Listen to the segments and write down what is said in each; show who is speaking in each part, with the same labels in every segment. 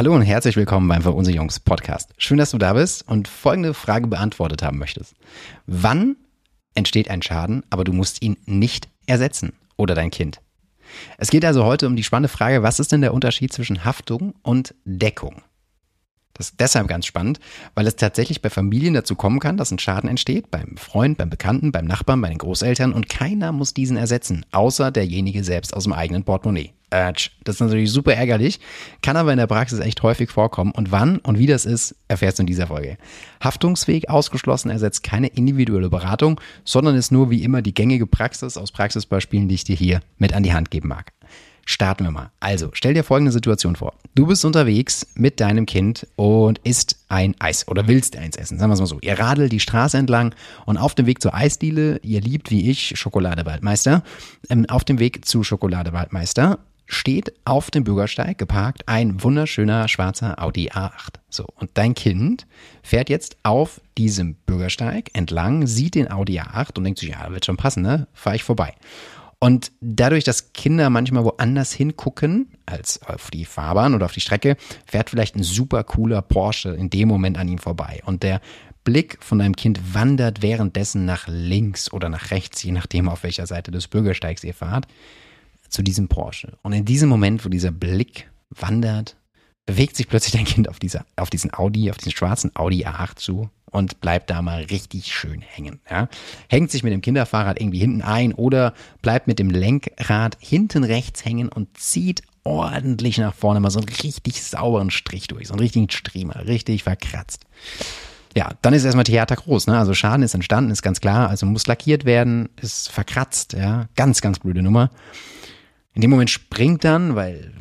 Speaker 1: Hallo und herzlich willkommen beim Verunsicherungs-Podcast. Schön, dass du da bist und folgende Frage beantwortet haben möchtest. Wann entsteht ein Schaden, aber du musst ihn nicht ersetzen oder dein Kind? Es geht also heute um die spannende Frage, was ist denn der Unterschied zwischen Haftung und Deckung? Das ist deshalb ganz spannend, weil es tatsächlich bei Familien dazu kommen kann, dass ein Schaden entsteht, beim Freund, beim Bekannten, beim Nachbarn, bei den Großeltern und keiner muss diesen ersetzen, außer derjenige selbst aus dem eigenen Portemonnaie. Das ist natürlich super ärgerlich, kann aber in der Praxis echt häufig vorkommen. Und wann und wie das ist, erfährst du in dieser Folge. Haftungsweg ausgeschlossen ersetzt keine individuelle Beratung, sondern ist nur wie immer die gängige Praxis aus Praxisbeispielen, die ich dir hier mit an die Hand geben mag. Starten wir mal. Also, stell dir folgende Situation vor. Du bist unterwegs mit deinem Kind und isst ein Eis oder willst eins essen. Sagen wir es mal so. Ihr radelt die Straße entlang und auf dem Weg zur Eisdiele, ihr liebt wie ich Schokoladewaldmeister, ähm, auf dem Weg zu Schokoladewaldmeister steht auf dem Bürgersteig geparkt ein wunderschöner schwarzer Audi A8. So, und dein Kind fährt jetzt auf diesem Bürgersteig entlang, sieht den Audi A8 und denkt sich, ja, wird schon passen, ne? Fahre ich vorbei. Und dadurch, dass Kinder manchmal woanders hingucken als auf die Fahrbahn oder auf die Strecke, fährt vielleicht ein super cooler Porsche in dem Moment an ihm vorbei. Und der Blick von deinem Kind wandert währenddessen nach links oder nach rechts, je nachdem, auf welcher Seite des Bürgersteigs ihr fahrt, zu diesem Porsche. Und in diesem Moment, wo dieser Blick wandert, bewegt sich plötzlich dein Kind auf, dieser, auf diesen Audi, auf diesen schwarzen Audi A8 zu und bleibt da mal richtig schön hängen. Ja? Hängt sich mit dem Kinderfahrrad irgendwie hinten ein oder bleibt mit dem Lenkrad hinten rechts hängen und zieht ordentlich nach vorne mal so einen richtig sauberen Strich durch, so einen richtigen Streamer, richtig verkratzt. Ja, dann ist erstmal Theater groß, ne? Also Schaden ist entstanden, ist ganz klar, also muss lackiert werden, ist verkratzt, ja, ganz, ganz blöde Nummer. In dem Moment springt dann, weil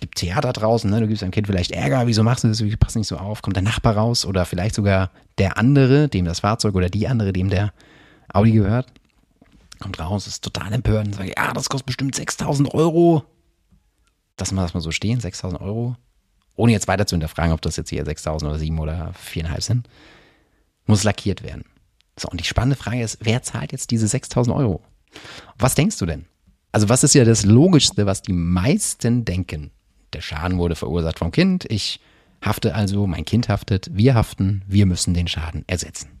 Speaker 1: gibt Theater draußen, ne? du gibst deinem Kind vielleicht Ärger, wieso machst du das, wie passt nicht so auf, kommt der Nachbar raus oder vielleicht sogar der andere, dem das Fahrzeug oder die andere, dem der Audi gehört, kommt raus, ist total empört und sagt, ja, das kostet bestimmt 6000 Euro. Lassen wir das mal so stehen, 6000 Euro. Ohne jetzt weiter zu hinterfragen, ob das jetzt hier 6000 oder 7 oder 4,5 sind. Muss lackiert werden. So, und die spannende Frage ist, wer zahlt jetzt diese 6000 Euro? Was denkst du denn? Also was ist ja das Logischste, was die meisten denken? Der Schaden wurde verursacht vom Kind. Ich hafte also, mein Kind haftet, wir haften, wir müssen den Schaden ersetzen.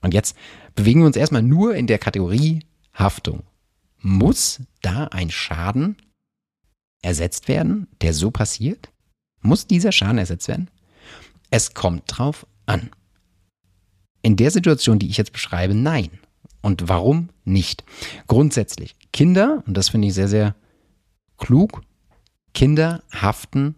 Speaker 1: Und jetzt bewegen wir uns erstmal nur in der Kategorie Haftung. Muss da ein Schaden ersetzt werden, der so passiert? Muss dieser Schaden ersetzt werden? Es kommt drauf an. In der Situation, die ich jetzt beschreibe, nein. Und warum nicht? Grundsätzlich, Kinder, und das finde ich sehr, sehr klug, Kinder haften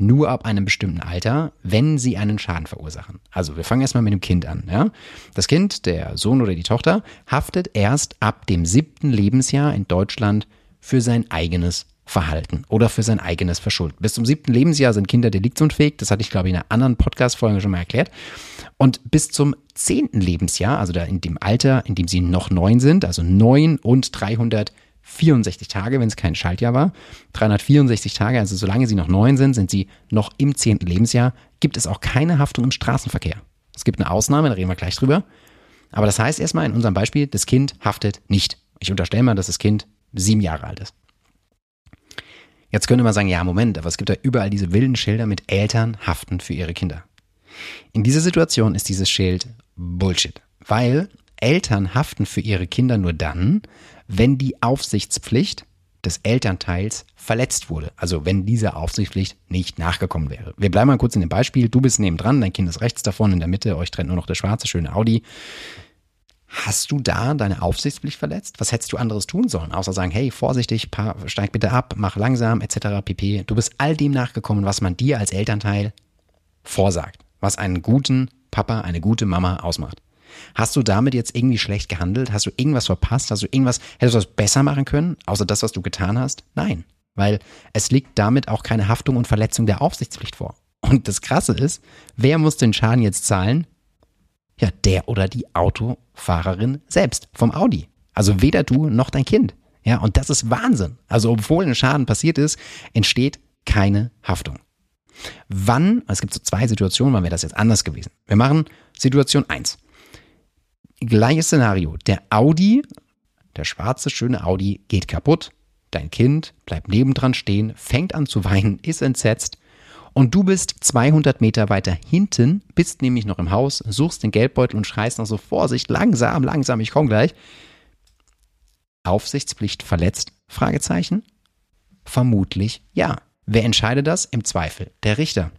Speaker 1: nur ab einem bestimmten Alter, wenn sie einen Schaden verursachen. Also wir fangen erstmal mit dem Kind an. Ja? Das Kind, der Sohn oder die Tochter, haftet erst ab dem siebten Lebensjahr in Deutschland für sein eigenes Verhalten oder für sein eigenes Verschulden. Bis zum siebten Lebensjahr sind Kinder deliktunfähig. Das hatte ich, glaube ich, in einer anderen Podcast-Folge schon mal erklärt. Und bis zum zehnten Lebensjahr, also da in dem Alter, in dem sie noch neun sind, also neun und 364 Tage, wenn es kein Schaltjahr war, 364 Tage, also solange sie noch neun sind, sind sie noch im zehnten Lebensjahr, gibt es auch keine Haftung im Straßenverkehr. Es gibt eine Ausnahme, da reden wir gleich drüber. Aber das heißt erstmal in unserem Beispiel, das Kind haftet nicht. Ich unterstelle mal, dass das Kind sieben Jahre alt ist. Jetzt könnte man sagen, ja, Moment, aber es gibt ja überall diese wilden Schilder mit Eltern haften für ihre Kinder. In dieser Situation ist dieses Schild Bullshit, weil Eltern haften für ihre Kinder nur dann, wenn die Aufsichtspflicht des Elternteils verletzt wurde. Also wenn diese Aufsichtspflicht nicht nachgekommen wäre. Wir bleiben mal kurz in dem Beispiel. Du bist nebendran, dein Kind ist rechts davon, in der Mitte, euch trennt nur noch der schwarze, schöne Audi. Hast du da deine Aufsichtspflicht verletzt? Was hättest du anderes tun sollen? Außer sagen, hey, vorsichtig, steig bitte ab, mach langsam, etc. pp. Du bist all dem nachgekommen, was man dir als Elternteil vorsagt. Was einen guten Papa, eine gute Mama ausmacht. Hast du damit jetzt irgendwie schlecht gehandelt? Hast du irgendwas verpasst? Hast du irgendwas, hättest du was besser machen können, außer das, was du getan hast? Nein. Weil es liegt damit auch keine Haftung und Verletzung der Aufsichtspflicht vor. Und das Krasse ist, wer muss den Schaden jetzt zahlen? Ja, der oder die Autofahrerin selbst vom Audi. Also weder du noch dein Kind. Ja, und das ist Wahnsinn. Also obwohl ein Schaden passiert ist, entsteht keine Haftung. Wann, es gibt so zwei Situationen, wann wäre das jetzt anders gewesen. Wir machen Situation 1. Gleiches Szenario. Der Audi, der schwarze, schöne Audi geht kaputt. Dein Kind bleibt nebendran stehen, fängt an zu weinen, ist entsetzt Und du bist 200 Meter weiter hinten, bist nämlich noch im Haus, suchst den Geldbeutel und schreist noch so Vorsicht, langsam, langsam, ich komme gleich. Aufsichtspflicht verletzt? Fragezeichen. Vermutlich ja. Wer entscheidet das? Im Zweifel der Richter.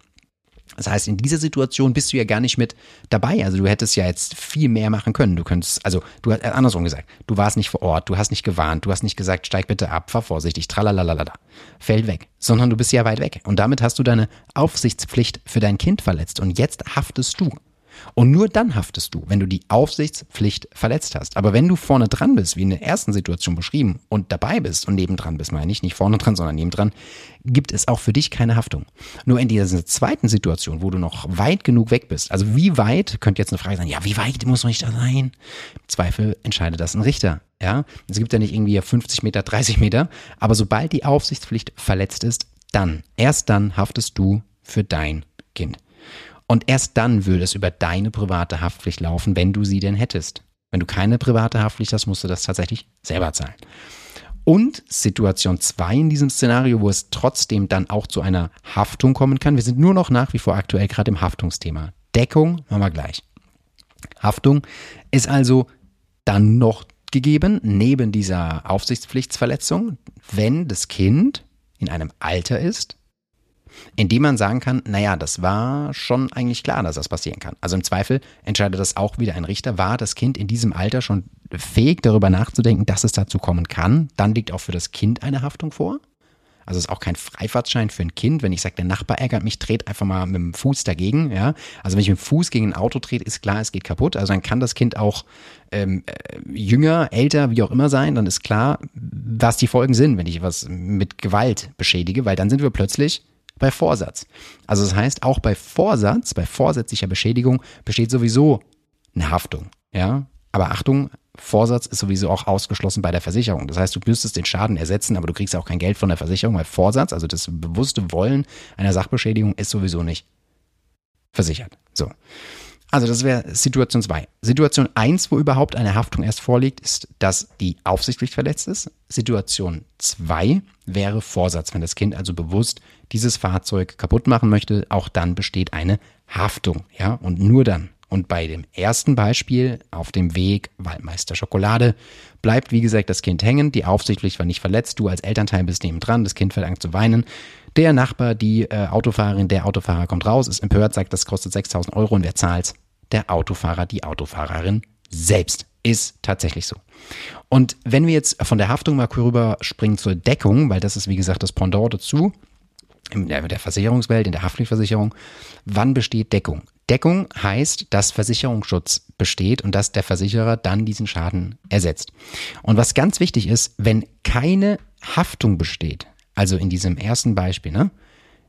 Speaker 1: Das heißt, in dieser Situation bist du ja gar nicht mit dabei. Also du hättest ja jetzt viel mehr machen können. Du könntest, also du hast äh, andersrum gesagt, du warst nicht vor Ort, du hast nicht gewarnt, du hast nicht gesagt, steig bitte ab, fahr vorsichtig, tralalalala, fällt weg, sondern du bist ja weit weg. Und damit hast du deine Aufsichtspflicht für dein Kind verletzt. Und jetzt haftest du. Und nur dann haftest du, wenn du die Aufsichtspflicht verletzt hast. Aber wenn du vorne dran bist, wie in der ersten Situation beschrieben, und dabei bist und nebendran bist, meine ich, nicht vorne dran, sondern nebendran, gibt es auch für dich keine Haftung. Nur in dieser zweiten Situation, wo du noch weit genug weg bist, also wie weit, könnte jetzt eine Frage sein, ja, wie weit muss man nicht da sein? Im Zweifel entscheidet das ein Richter. Ja, es gibt ja nicht irgendwie 50 Meter, 30 Meter, aber sobald die Aufsichtspflicht verletzt ist, dann, erst dann haftest du für dein Kind. Und erst dann würde es über deine private Haftpflicht laufen, wenn du sie denn hättest. Wenn du keine private Haftpflicht hast, musst du das tatsächlich selber zahlen. Und Situation 2 in diesem Szenario, wo es trotzdem dann auch zu einer Haftung kommen kann. Wir sind nur noch nach wie vor aktuell gerade im Haftungsthema. Deckung machen wir gleich. Haftung ist also dann noch gegeben, neben dieser Aufsichtspflichtsverletzung, wenn das Kind in einem Alter ist, indem man sagen kann, naja, das war schon eigentlich klar, dass das passieren kann. Also im Zweifel entscheidet das auch wieder ein Richter, war das Kind in diesem Alter schon fähig darüber nachzudenken, dass es dazu kommen kann, dann liegt auch für das Kind eine Haftung vor. Also es ist auch kein Freifahrtschein für ein Kind, wenn ich sage, der Nachbar ärgert mich, dreht einfach mal mit dem Fuß dagegen. Ja? Also wenn ich mit dem Fuß gegen ein Auto trete, ist klar, es geht kaputt. Also dann kann das Kind auch ähm, äh, jünger, älter, wie auch immer sein. Dann ist klar, was die Folgen sind, wenn ich was mit Gewalt beschädige, weil dann sind wir plötzlich bei Vorsatz. Also das heißt, auch bei Vorsatz, bei vorsätzlicher Beschädigung besteht sowieso eine Haftung. Ja, aber Achtung, Vorsatz ist sowieso auch ausgeschlossen bei der Versicherung. Das heißt, du müsstest den Schaden ersetzen, aber du kriegst auch kein Geld von der Versicherung, weil Vorsatz, also das bewusste Wollen einer Sachbeschädigung, ist sowieso nicht versichert. So. Also das wäre Situation 2. Situation 1, wo überhaupt eine Haftung erst vorliegt, ist, dass die Aufsichtspflicht verletzt ist. Situation 2 wäre Vorsatz, wenn das Kind also bewusst dieses Fahrzeug kaputt machen möchte, auch dann besteht eine Haftung, ja, und nur dann. Und bei dem ersten Beispiel auf dem Weg Waldmeister Schokolade bleibt, wie gesagt, das Kind hängen. Die Aufsichtspflicht war nicht verletzt. Du als Elternteil bist nebendran. Das Kind fängt an zu weinen. Der Nachbar, die äh, Autofahrerin, der Autofahrer kommt raus, ist empört, sagt, das kostet 6000 Euro und wer zahlt? Der Autofahrer, die Autofahrerin selbst. Ist tatsächlich so. Und wenn wir jetzt von der Haftung mal rüber springen zur Deckung, weil das ist wie gesagt das Pendant dazu, in der Versicherungswelt, in der Haftpflichtversicherung, wann besteht Deckung? Deckung heißt, dass Versicherungsschutz besteht und dass der Versicherer dann diesen Schaden ersetzt. Und was ganz wichtig ist, wenn keine Haftung besteht, also in diesem ersten Beispiel, ne,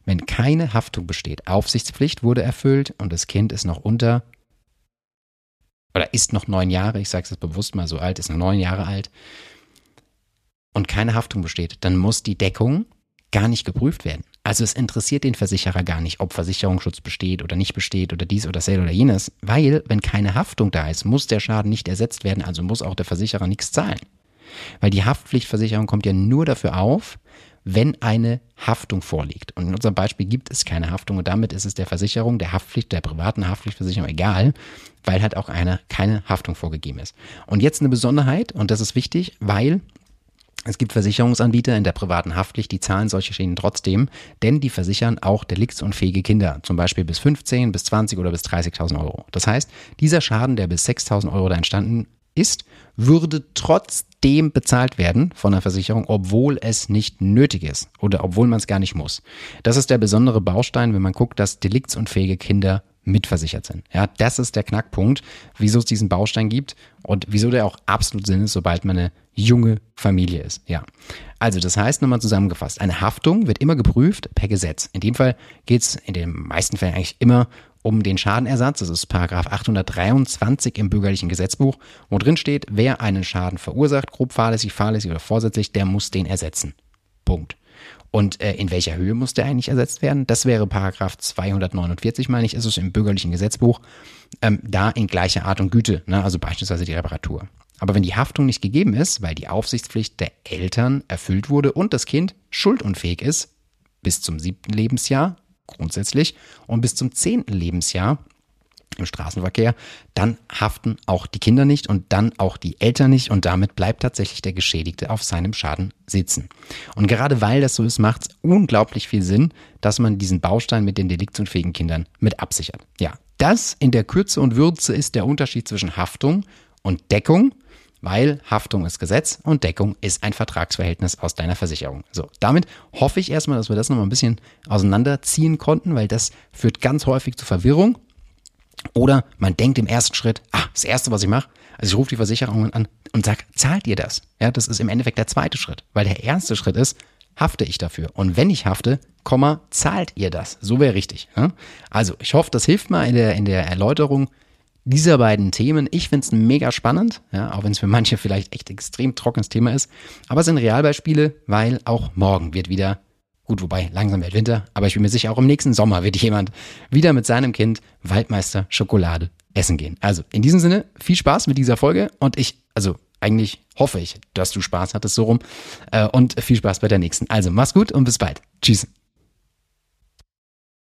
Speaker 1: wenn keine Haftung besteht, Aufsichtspflicht wurde erfüllt und das Kind ist noch unter oder ist noch neun Jahre, ich sage es bewusst mal so alt, ist noch neun Jahre alt und keine Haftung besteht, dann muss die Deckung gar nicht geprüft werden. Also es interessiert den Versicherer gar nicht, ob Versicherungsschutz besteht oder nicht besteht oder dies oder das oder jenes, weil wenn keine Haftung da ist, muss der Schaden nicht ersetzt werden, also muss auch der Versicherer nichts zahlen. Weil die Haftpflichtversicherung kommt ja nur dafür auf, wenn eine Haftung vorliegt. Und in unserem Beispiel gibt es keine Haftung und damit ist es der Versicherung, der Haftpflicht, der privaten Haftpflichtversicherung egal, weil halt auch eine, keine Haftung vorgegeben ist. Und jetzt eine Besonderheit, und das ist wichtig, weil es gibt Versicherungsanbieter in der privaten Haftpflicht, die zahlen solche Schäden trotzdem, denn die versichern auch deliktsunfähige Kinder, zum Beispiel bis 15, bis 20 oder bis 30.000 Euro. Das heißt, dieser Schaden, der bis 6.000 Euro da entstanden ist, würde trotzdem bezahlt werden von der Versicherung, obwohl es nicht nötig ist oder obwohl man es gar nicht muss. Das ist der besondere Baustein, wenn man guckt, dass deliktsunfähige Kinder mitversichert sind. Ja, das ist der Knackpunkt, wieso es diesen Baustein gibt und wieso der auch absolut Sinn ist, sobald man eine junge Familie ist. Ja. Also, das heißt, nochmal zusammengefasst, eine Haftung wird immer geprüft per Gesetz. In dem Fall geht es in den meisten Fällen eigentlich immer um den Schadenersatz. Das ist Paragraph 823 im bürgerlichen Gesetzbuch, wo drin steht, wer einen Schaden verursacht, grob fahrlässig, fahrlässig oder vorsätzlich, der muss den ersetzen. Punkt. Und äh, in welcher Höhe muss der eigentlich ersetzt werden? Das wäre Paragraph 249, meine ich, ist es im bürgerlichen Gesetzbuch. Ähm, da in gleicher Art und Güte, ne? also beispielsweise die Reparatur. Aber wenn die Haftung nicht gegeben ist, weil die Aufsichtspflicht der Eltern erfüllt wurde und das Kind schuldunfähig ist, bis zum siebten Lebensjahr, grundsätzlich. Und bis zum zehnten Lebensjahr im Straßenverkehr, dann haften auch die Kinder nicht und dann auch die Eltern nicht und damit bleibt tatsächlich der Geschädigte auf seinem Schaden sitzen. Und gerade weil das so ist, macht es unglaublich viel Sinn, dass man diesen Baustein mit den deliktunfähigen Kindern mit absichert. Ja, das in der Kürze und Würze ist der Unterschied zwischen Haftung und Deckung weil Haftung ist Gesetz und Deckung ist ein Vertragsverhältnis aus deiner Versicherung. So, damit hoffe ich erstmal, dass wir das nochmal ein bisschen auseinanderziehen konnten, weil das führt ganz häufig zu Verwirrung oder man denkt im ersten Schritt, ah, das erste, was ich mache, also ich rufe die Versicherung an und sage, zahlt ihr das? Ja, das ist im Endeffekt der zweite Schritt, weil der erste Schritt ist, hafte ich dafür? Und wenn ich hafte, Komma, zahlt ihr das? So wäre richtig. Ja? Also, ich hoffe, das hilft mal in der, in der Erläuterung dieser beiden Themen. Ich finde es mega spannend, ja, auch wenn es für manche vielleicht echt extrem trockenes Thema ist. Aber es sind Realbeispiele, weil auch morgen wird wieder Gut, wobei langsam wird Winter, aber ich bin mir sicher, auch im nächsten Sommer wird jemand wieder mit seinem Kind Waldmeister Schokolade essen gehen. Also in diesem Sinne, viel Spaß mit dieser Folge und ich, also eigentlich hoffe ich, dass du Spaß hattest so rum äh, und viel Spaß bei der nächsten. Also mach's gut und bis bald. Tschüss.